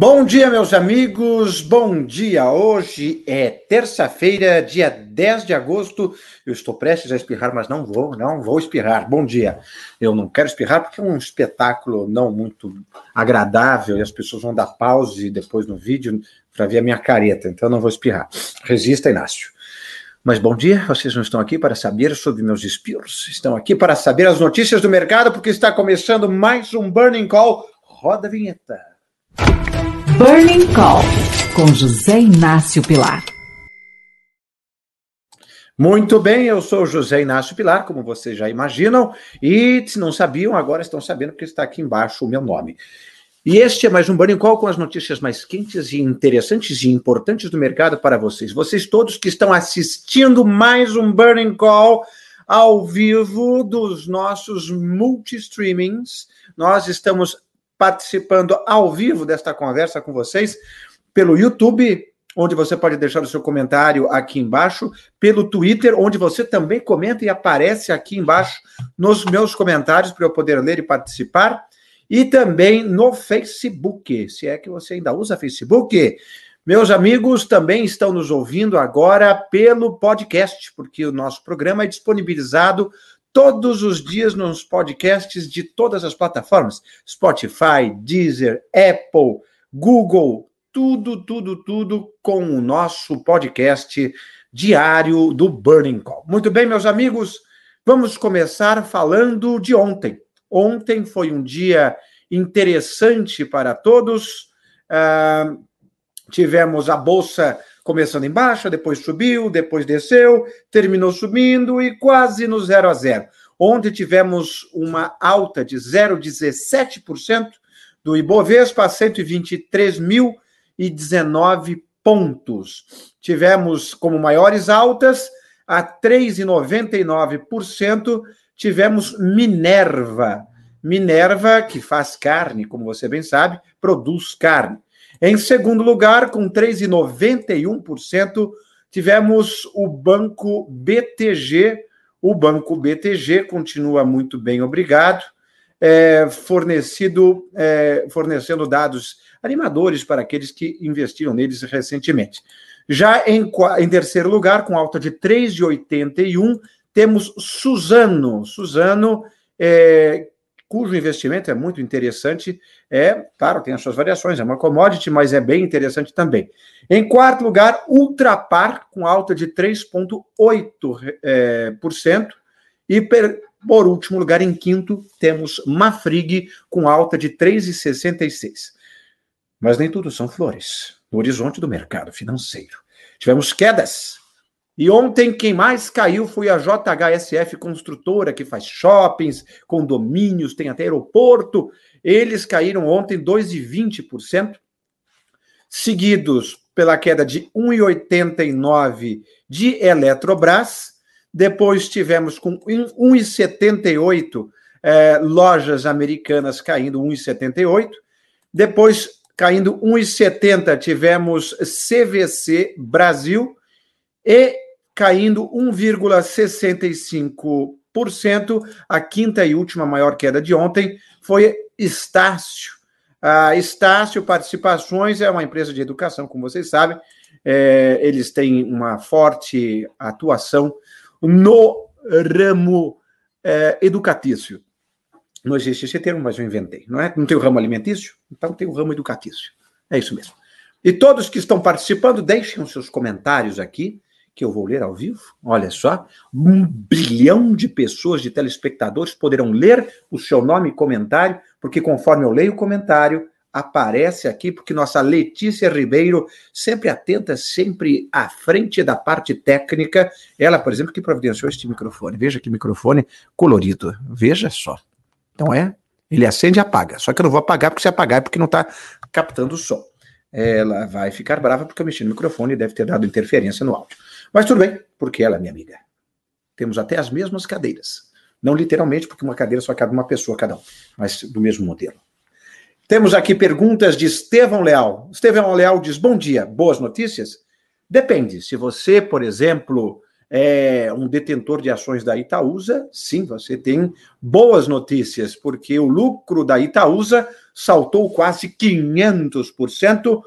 Bom dia, meus amigos. Bom dia. Hoje é terça-feira, dia 10 de agosto. Eu estou prestes a espirrar, mas não vou, não vou espirrar. Bom dia. Eu não quero espirrar porque é um espetáculo não muito agradável e as pessoas vão dar pause depois no vídeo para ver a minha careta, então não vou espirrar. Resista, Inácio. Mas bom dia, vocês não estão aqui para saber sobre meus espirros, estão aqui para saber as notícias do mercado, porque está começando mais um Burning Call. Roda a vinheta. Burning Call, com José Inácio Pilar. Muito bem, eu sou José Inácio Pilar, como vocês já imaginam, e se não sabiam, agora estão sabendo que está aqui embaixo o meu nome. E este é mais um Burning Call com as notícias mais quentes e interessantes e importantes do mercado para vocês. Vocês todos que estão assistindo mais um Burning Call ao vivo dos nossos multi-streamings. Nós estamos participando ao vivo desta conversa com vocês pelo YouTube, onde você pode deixar o seu comentário aqui embaixo, pelo Twitter, onde você também comenta e aparece aqui embaixo nos meus comentários para eu poder ler e participar, e também no Facebook, se é que você ainda usa Facebook. Meus amigos também estão nos ouvindo agora pelo podcast, porque o nosso programa é disponibilizado todos os dias nos podcasts de todas as plataformas: Spotify, Deezer, Apple, Google, tudo, tudo, tudo com o nosso podcast diário do Burning Call. Muito bem, meus amigos, vamos começar falando de ontem. Ontem foi um dia interessante para todos. Uh, tivemos a Bolsa começando em baixa, depois subiu, depois desceu, terminou subindo e quase no zero a zero. Ontem tivemos uma alta de 0,17% do Ibovespa a 123.019 pontos. Tivemos como maiores altas a 3,99%, tivemos Minerva. Minerva, que faz carne, como você bem sabe, produz carne. Em segundo lugar, com 3,91%, tivemos o Banco BTG. O Banco BTG continua muito bem, obrigado. É, fornecido, é, fornecendo dados animadores para aqueles que investiram neles recentemente. Já em, em terceiro lugar, com alta de 3,81, temos Suzano. Suzano, é, cujo investimento é muito interessante. É, claro, tem as suas variações, é uma commodity, mas é bem interessante também. Em quarto lugar, Ultrapar, com alta de 3,8%. É, por cento, e per, por último lugar, em quinto, temos Mafrig, com alta de 3,66%. Mas nem tudo são flores no horizonte do mercado financeiro. Tivemos quedas e ontem, quem mais caiu foi a JHSF Construtora, que faz shoppings, condomínios, tem até aeroporto. Eles caíram ontem 2,20%, seguidos pela queda de 1,89% de Eletrobras. Depois tivemos com 1,78% eh, lojas americanas caindo 1,78%. Depois, caindo 1,70%, tivemos CVC Brasil. E caindo 1,65%. A quinta e última maior queda de ontem foi Estácio. A Estácio Participações é uma empresa de educação, como vocês sabem. É, eles têm uma forte atuação no ramo é, educatício. Não existe esse termo, mas eu inventei. Não, é? não tem o ramo alimentício? Então tem o ramo educatício. É isso mesmo. E todos que estão participando, deixem os seus comentários aqui que eu vou ler ao vivo. Olha só, um bilhão de pessoas, de telespectadores, poderão ler o seu nome e comentário, porque conforme eu leio o comentário, aparece aqui, porque nossa Letícia Ribeiro, sempre atenta, sempre à frente da parte técnica, ela, por exemplo, que providenciou este microfone. Veja que microfone colorido. Veja só. Então é, ele acende e apaga. Só que eu não vou apagar, porque se apagar é porque não está captando o som. Ela vai ficar brava porque eu mexi no microfone e deve ter dado interferência no áudio. Mas tudo bem, porque ela é minha amiga. Temos até as mesmas cadeiras. Não literalmente, porque uma cadeira só cabe uma pessoa cada um, mas do mesmo modelo. Temos aqui perguntas de Estevão Leal. Estevão Leal diz: Bom dia, boas notícias? Depende. Se você, por exemplo, é um detentor de ações da Itaúsa, sim, você tem boas notícias, porque o lucro da Itaúsa saltou quase 500%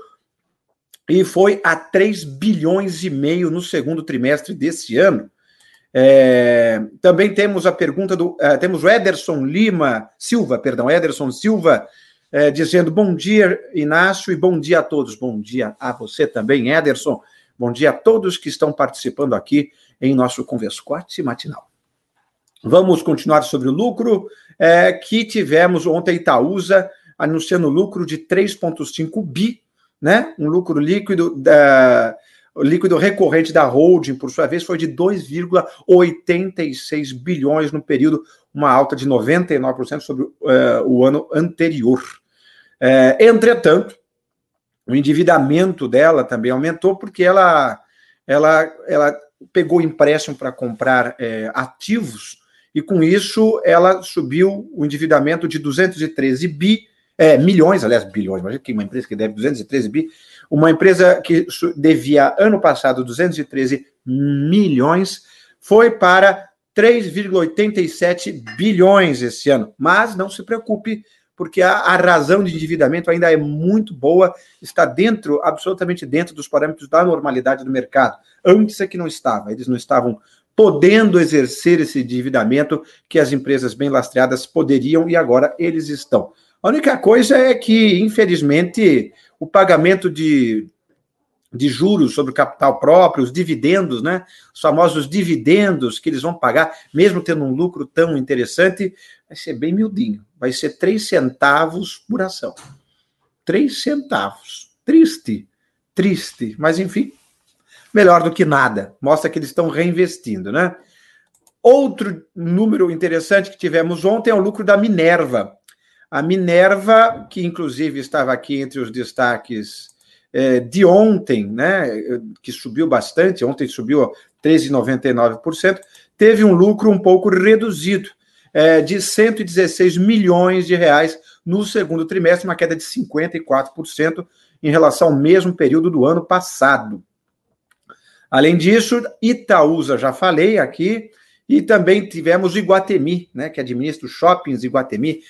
e foi a 3 bilhões e meio no segundo trimestre desse ano. É, também temos a pergunta do. Uh, temos o Ederson Lima, Silva, perdão, Ederson Silva, é, dizendo bom dia, Inácio, e bom dia a todos. Bom dia a você também, Ederson. Bom dia a todos que estão participando aqui em nosso Converscote matinal. Vamos continuar sobre o lucro, é, que tivemos ontem Itaúsa anunciando lucro de 3,5 bi, né? Um lucro líquido da o líquido recorrente da holding, por sua vez, foi de 2,86 bilhões no período, uma alta de 99% sobre uh, o ano anterior. Uh, entretanto, o endividamento dela também aumentou porque ela, ela, ela pegou empréstimo para comprar ativos e com isso ela subiu o endividamento de 213 bi, milhões, aliás, bilhões, imagina que uma empresa que deve 213 bi, uma empresa que devia ano passado 213 milhões foi para 3,87 bilhões esse ano. Mas não se preocupe, porque a, a, razão de endividamento ainda é muito boa, está dentro, absolutamente dentro dos parâmetros da normalidade do mercado. Antes é que não estava, eles não estavam podendo exercer esse endividamento que as empresas bem lastreadas poderiam e agora eles estão. A única coisa é que, infelizmente, o pagamento de, de juros sobre capital próprio, os dividendos, né? Os famosos dividendos que eles vão pagar, mesmo tendo um lucro tão interessante, vai ser bem miudinho. Vai ser três centavos por ação. Três centavos. Triste, triste. Mas, enfim, melhor do que nada. Mostra que eles estão reinvestindo, né? Outro número interessante que tivemos ontem é o lucro da Minerva. A Minerva, que inclusive estava aqui entre os destaques é, de ontem, né, que subiu bastante, ontem subiu 13,99%, teve um lucro um pouco reduzido, é, de 116 milhões de reais no segundo trimestre, uma queda de 54% em relação ao mesmo período do ano passado. Além disso, Itaúsa, já falei aqui, e também tivemos Iguatemi, né, que administra os shoppings Iguatemi,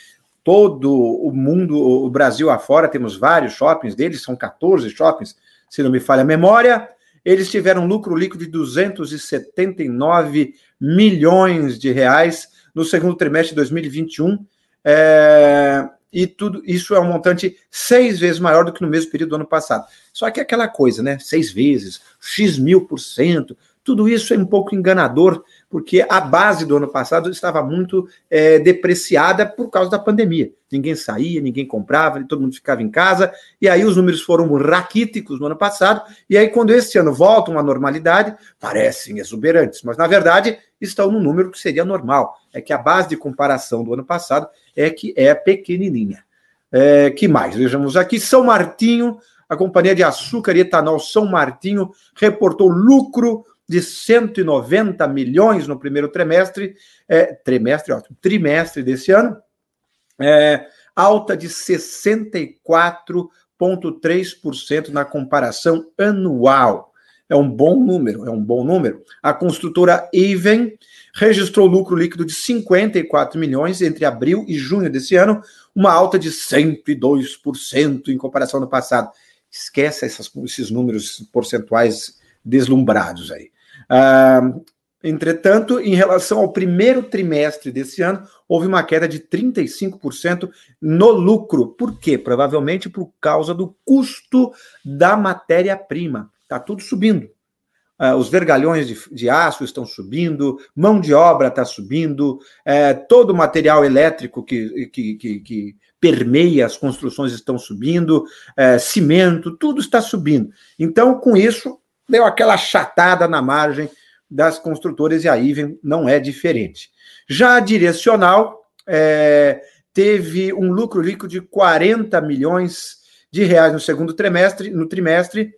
todo o mundo, o Brasil afora, temos vários shoppings deles, são 14 shoppings, se não me falha a memória. Eles tiveram um lucro líquido de 279 milhões de reais no segundo trimestre de 2021. É, e tudo isso é um montante seis vezes maior do que no mesmo período do ano passado. Só que é aquela coisa, né? Seis vezes, X mil por cento, tudo isso é um pouco enganador, porque a base do ano passado estava muito é, depreciada por causa da pandemia. Ninguém saía, ninguém comprava, todo mundo ficava em casa, e aí os números foram raquíticos no ano passado, e aí quando esse ano voltam à normalidade, parecem exuberantes, mas na verdade estão no número que seria normal. É que a base de comparação do ano passado é que é pequenininha. É, que mais? Vejamos aqui, São Martinho, a Companhia de Açúcar e Etanol São Martinho reportou lucro de 190 milhões no primeiro trimestre, é, trimestre, ótimo, trimestre desse ano, é, alta de 64,3% na comparação anual. É um bom número, é um bom número. A construtora Even registrou lucro líquido de 54 milhões entre abril e junho desse ano, uma alta de 102% em comparação ao passado. Esquece essas, esses números percentuais deslumbrados aí. Entretanto, em relação ao primeiro trimestre desse ano, houve uma queda de 35% no lucro. Por quê? Provavelmente por causa do custo da matéria-prima. Está tudo subindo. Uh, os vergalhões de, de, aço estão subindo, mão de obra está subindo, uh, todo o material elétrico que, que, que, que, permeia as construções estão subindo, uh, cimento, tudo está subindo. Então, com isso, deu aquela chatada na margem das construtoras e a Iven não é diferente. Já a direcional é, teve um lucro líquido de 40 milhões de reais no segundo trimestre, no trimestre,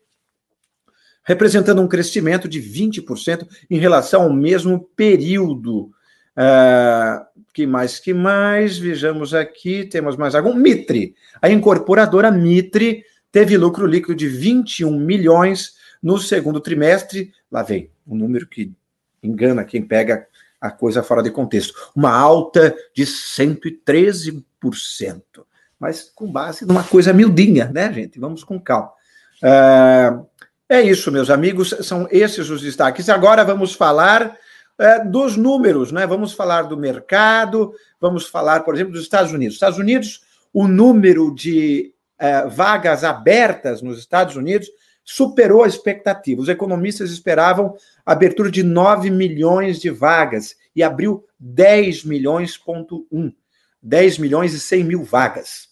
representando um crescimento de 20% em relação ao mesmo período. Uh, que mais? Que mais? Vejamos aqui, temos mais algum. Mitre. A incorporadora Mitre teve lucro líquido de 21 milhões no segundo trimestre, lá vem um número que engana quem pega a coisa fora de contexto. Uma alta de 113%. mas com base numa coisa miudinha, né, gente? Vamos com calma. Uh, é isso, meus amigos, são esses os destaques. Agora vamos falar é, dos números, né? Vamos falar do mercado, vamos falar, por exemplo, dos Estados Unidos. Estados Unidos, o número de é, vagas abertas nos Estados Unidos superou a expectativa. Os economistas esperavam abertura de 9 milhões de vagas e abriu 10 milhões, ponto 1. 10 milhões e 100 mil vagas.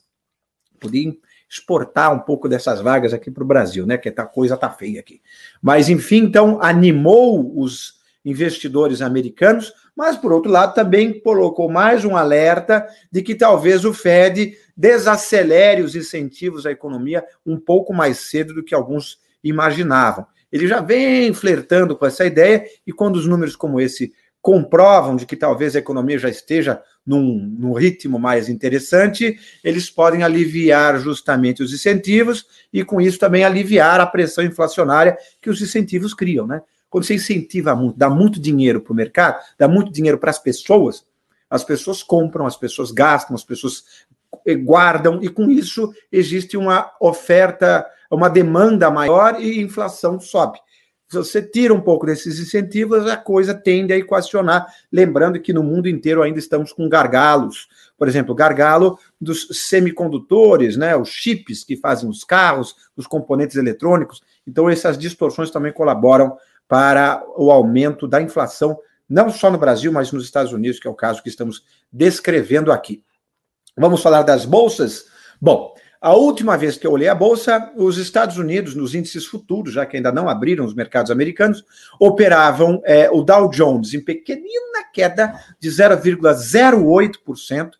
Podia exportar um pouco dessas vagas aqui para o Brasil, né? Que a coisa tá feia aqui. Mas, enfim, então, animou os investidores americanos, mas, por outro lado, também colocou mais um alerta de que talvez o Fed desacelere os incentivos à economia um pouco mais cedo do que alguns imaginavam. Ele já vem flertando com essa ideia, e quando os números como esse comprovam de que talvez a economia já esteja num, num, ritmo mais interessante, eles podem aliviar justamente os incentivos e, com isso, também aliviar a pressão inflacionária que os incentivos criam, né? Quando você incentiva muito, dá muito dinheiro para o mercado, dá muito dinheiro para as pessoas, as pessoas compram, as pessoas gastam, as pessoas eh, guardam, e com isso existe uma oferta, uma demanda maior e inflação sobe. Se você tira um pouco desses incentivos, a coisa tende a equacionar. Lembrando que no mundo inteiro ainda estamos com gargalos. Por exemplo, gargalo dos semicondutores, né, os chips que fazem os carros, os componentes eletrônicos. Então, essas distorções também colaboram para o aumento da inflação, não só no Brasil, mas nos Estados Unidos, que é o caso que estamos descrevendo aqui. Vamos falar das bolsas? Bom, a última vez que eu olhei a bolsa, os Estados Unidos, nos índices futuros, já que ainda não abriram os mercados americanos, operavam é, o Dow Jones em pequenina queda de 0,08%,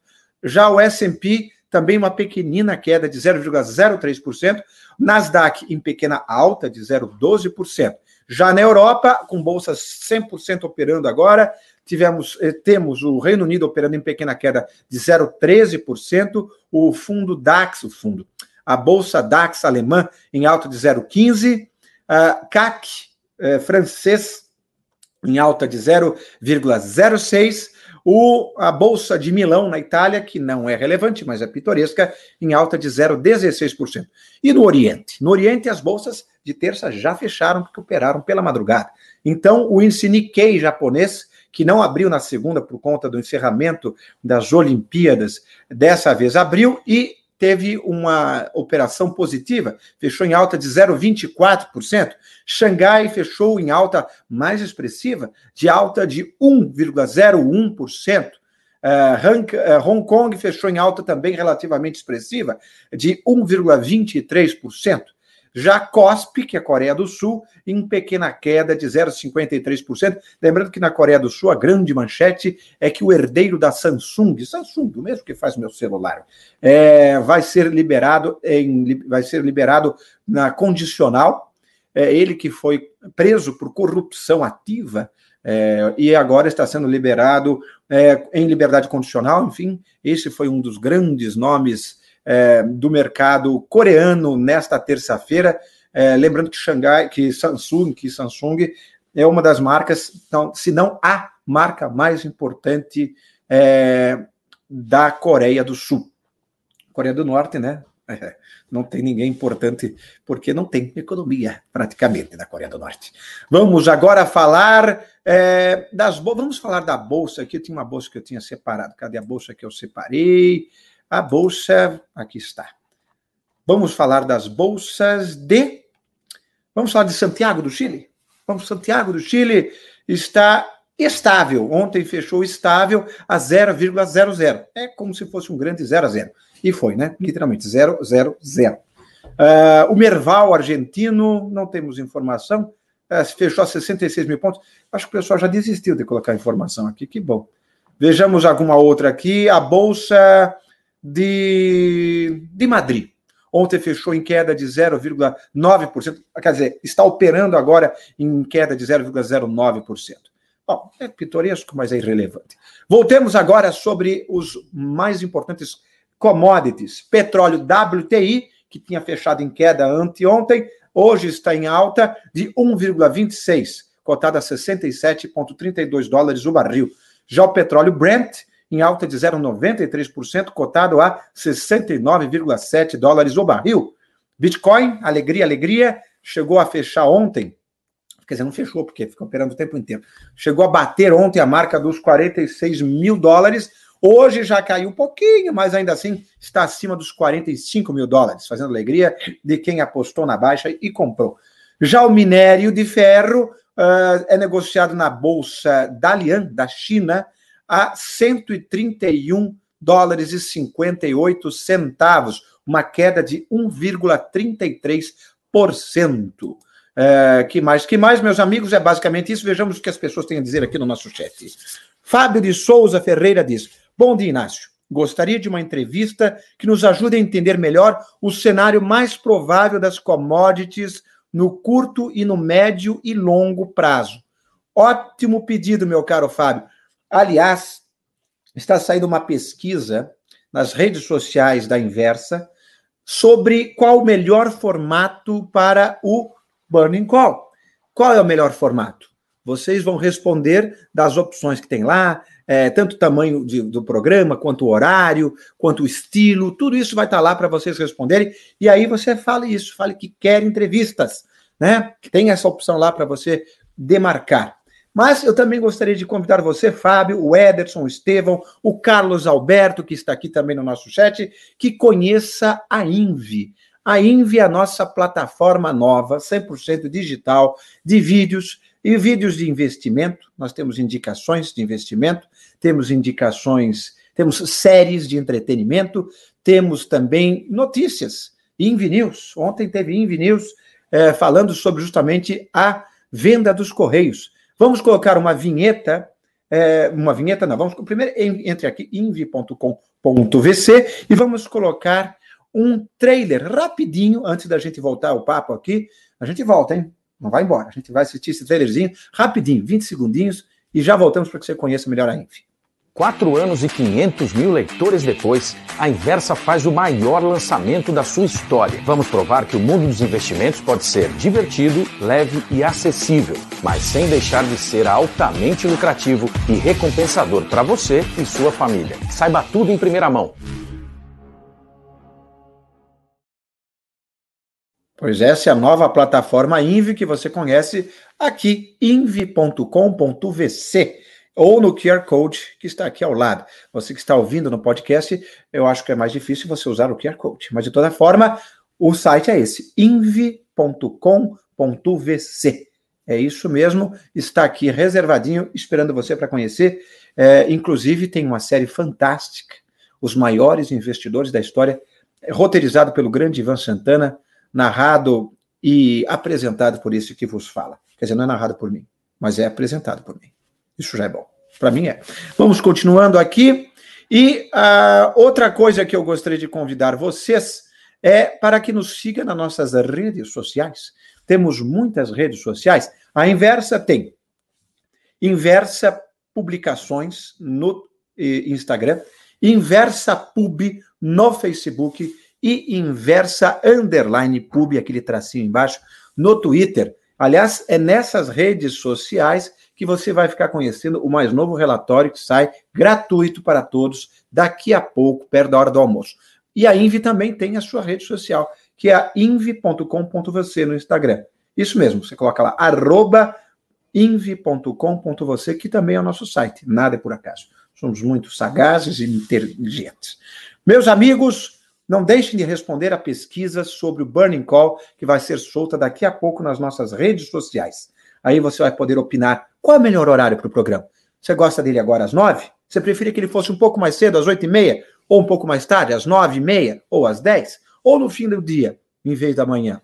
já o S&P também uma pequenina queda de 0,03%, Nasdaq em pequena alta de 0,12%. Já na Europa, com bolsas 100% operando agora, tivemos eh, temos o Reino Unido operando em pequena queda de 0,13%, o fundo DAX, o fundo, a bolsa DAX alemã em alta de 0,15%, a CAC eh, francês em alta de 0,06%, o, a Bolsa de Milão, na Itália, que não é relevante, mas é pitoresca, em alta de 0,16%. E no Oriente? No Oriente, as bolsas de terça já fecharam, porque operaram pela madrugada. Então, o índice Nikkei japonês, que não abriu na segunda por conta do encerramento das Olimpíadas, dessa vez abriu e teve uma operação positiva, fechou em alta de 0,24%. Xangai fechou em alta mais expressiva, de alta de 1,01%. Uh, Hong Kong fechou em alta também relativamente expressiva, de 1,23%. Já COSP, que é a Coreia do Sul, em pequena queda de 0,53%. Lembrando que na Coreia do Sul a grande manchete é que o herdeiro da Samsung, Samsung, o mesmo que faz meu celular, é, vai ser liberado em, vai ser liberado na condicional. É, ele que foi preso por corrupção ativa é, e agora está sendo liberado é, em liberdade condicional. Enfim, esse foi um dos grandes nomes é, do mercado coreano nesta terça-feira. É, lembrando que Xangai, que Samsung, que Samsung é uma das marcas, então, se não a marca mais importante é, da Coreia do Sul. Coreia do Norte, né? É, não tem ninguém importante, porque não tem economia, praticamente, na Coreia do Norte. Vamos agora falar é, das Vamos falar da bolsa aqui. Eu tinha uma bolsa que eu tinha separado. Cadê a bolsa que eu separei? A bolsa, aqui está. Vamos falar das bolsas de. Vamos falar de Santiago do Chile? Vamos, Santiago do Chile está estável. Ontem fechou estável a 0,00. É como se fosse um grande 0 a 0. E foi, né? Literalmente, 0, 0, 0. Uh, o Merval argentino, não temos informação, uh, fechou a 66 mil pontos. Acho que o pessoal já desistiu de colocar informação aqui, que bom. Vejamos alguma outra aqui. A Bolsa de, de Madrid. Ontem fechou em queda de 0,9%, quer dizer, está operando agora em queda de 0,09%. Bom, é pitoresco, mas é irrelevante. Voltemos agora sobre os mais importantes commodities. Petróleo WTI, que tinha fechado em queda anteontem, hoje está em alta de 1,26, cotada a 67,32 dólares o barril. Já o petróleo Brent em alta de 0,93%, cotado a 69,7 dólares o barril. Bitcoin, alegria, alegria, chegou a fechar ontem, quer dizer, não fechou porque ficou operando o tempo inteiro, chegou a bater ontem a marca dos 46 mil dólares, hoje já caiu um pouquinho, mas ainda assim está acima dos 45 mil dólares, fazendo alegria de quem apostou na baixa e comprou. Já o minério de ferro uh, é negociado na bolsa Dalian, da China, a 131 dólares e 58 centavos, uma queda de 1,33%. Uh, que mais? Que mais, meus amigos? É basicamente isso. Vejamos o que as pessoas têm a dizer aqui no nosso chat. Fábio de Souza Ferreira diz: Bom dia, Inácio. Gostaria de uma entrevista que nos ajude a entender melhor o cenário mais provável das commodities no curto e no médio e longo prazo. Ótimo pedido, meu caro Fábio. Aliás, está saindo uma pesquisa nas redes sociais da Inversa sobre qual o melhor formato para o Burning Call. Qual é o melhor formato? Vocês vão responder das opções que tem lá, é, tanto o tamanho de, do programa, quanto o horário, quanto o estilo, tudo isso vai estar lá para vocês responderem. E aí você fale isso, fale que quer entrevistas, né? Tem essa opção lá para você demarcar. Mas eu também gostaria de convidar você, Fábio, o Ederson, o Estevão, o Carlos Alberto, que está aqui também no nosso chat, que conheça a Invi. A Invi é a nossa plataforma nova, 100% digital, de vídeos e vídeos de investimento, nós temos indicações de investimento, temos indicações, temos séries de entretenimento, temos também notícias. Invi News, ontem teve Invi News é, falando sobre justamente a venda dos Correios. Vamos colocar uma vinheta, é, uma vinheta não, vamos primeiro entre aqui, invi.com.vc e vamos colocar um trailer rapidinho, antes da gente voltar ao papo aqui. A gente volta, hein? Não vai embora. A gente vai assistir esse trailerzinho rapidinho, 20 segundinhos, e já voltamos para que você conheça melhor a Inf. Quatro anos e 500 mil leitores depois, a Inversa faz o maior lançamento da sua história. Vamos provar que o mundo dos investimentos pode ser divertido, leve e acessível, mas sem deixar de ser altamente lucrativo e recompensador para você e sua família. Saiba tudo em primeira mão. Pois essa é a nova plataforma Invi que você conhece aqui, invi.com.vc ou no QR Code que está aqui ao lado. Você que está ouvindo no podcast, eu acho que é mais difícil você usar o QR Code, mas de toda forma, o site é esse, invi.com.vc. É isso mesmo, está aqui reservadinho, esperando você para conhecer. É, inclusive, tem uma série fantástica, Os Maiores Investidores da História, roteirizado pelo grande Ivan Santana, narrado e apresentado por esse que vos fala. Quer dizer, não é narrado por mim, mas é apresentado por mim. Isso já é bom. Para mim é. Vamos continuando aqui. E uh, outra coisa que eu gostaria de convidar vocês é para que nos siga nas nossas redes sociais. Temos muitas redes sociais. A Inversa tem Inversa Publicações no eh, Instagram, Inversa Pub no Facebook e inversa underline pub, aquele tracinho embaixo, no Twitter. Aliás, é nessas redes sociais que você vai ficar conhecendo o mais novo relatório que sai gratuito para todos daqui a pouco, perto da hora do almoço. E a Invi também tem a sua rede social, que é a invi.com.vc no Instagram. Isso mesmo, você coloca lá, arroba invi.com.vc, que também é o nosso site, nada é por acaso. Somos muito sagazes e inteligentes. Meus amigos, não deixem de responder a pesquisa sobre o Burning Call, que vai ser solta daqui a pouco nas nossas redes sociais. Aí você vai poder opinar qual é o melhor horário para o programa. Você gosta dele agora às nove? Você preferia que ele fosse um pouco mais cedo, às oito e meia? Ou um pouco mais tarde, às nove e meia? Ou às dez? Ou no fim do dia, em vez da manhã?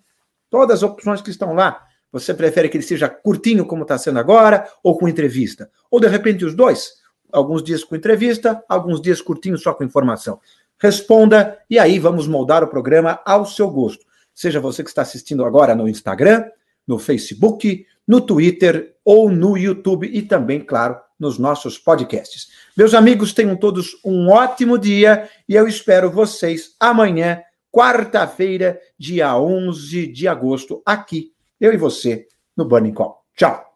Todas as opções que estão lá. Você prefere que ele seja curtinho, como está sendo agora, ou com entrevista? Ou, de repente, os dois? Alguns dias com entrevista, alguns dias curtinho só com informação responda e aí vamos moldar o programa ao seu gosto. Seja você que está assistindo agora no Instagram, no Facebook, no Twitter ou no YouTube e também, claro, nos nossos podcasts. Meus amigos, tenham todos um ótimo dia e eu espero vocês amanhã, quarta-feira, dia 11 de agosto, aqui, eu e você, no Burning Call. Tchau!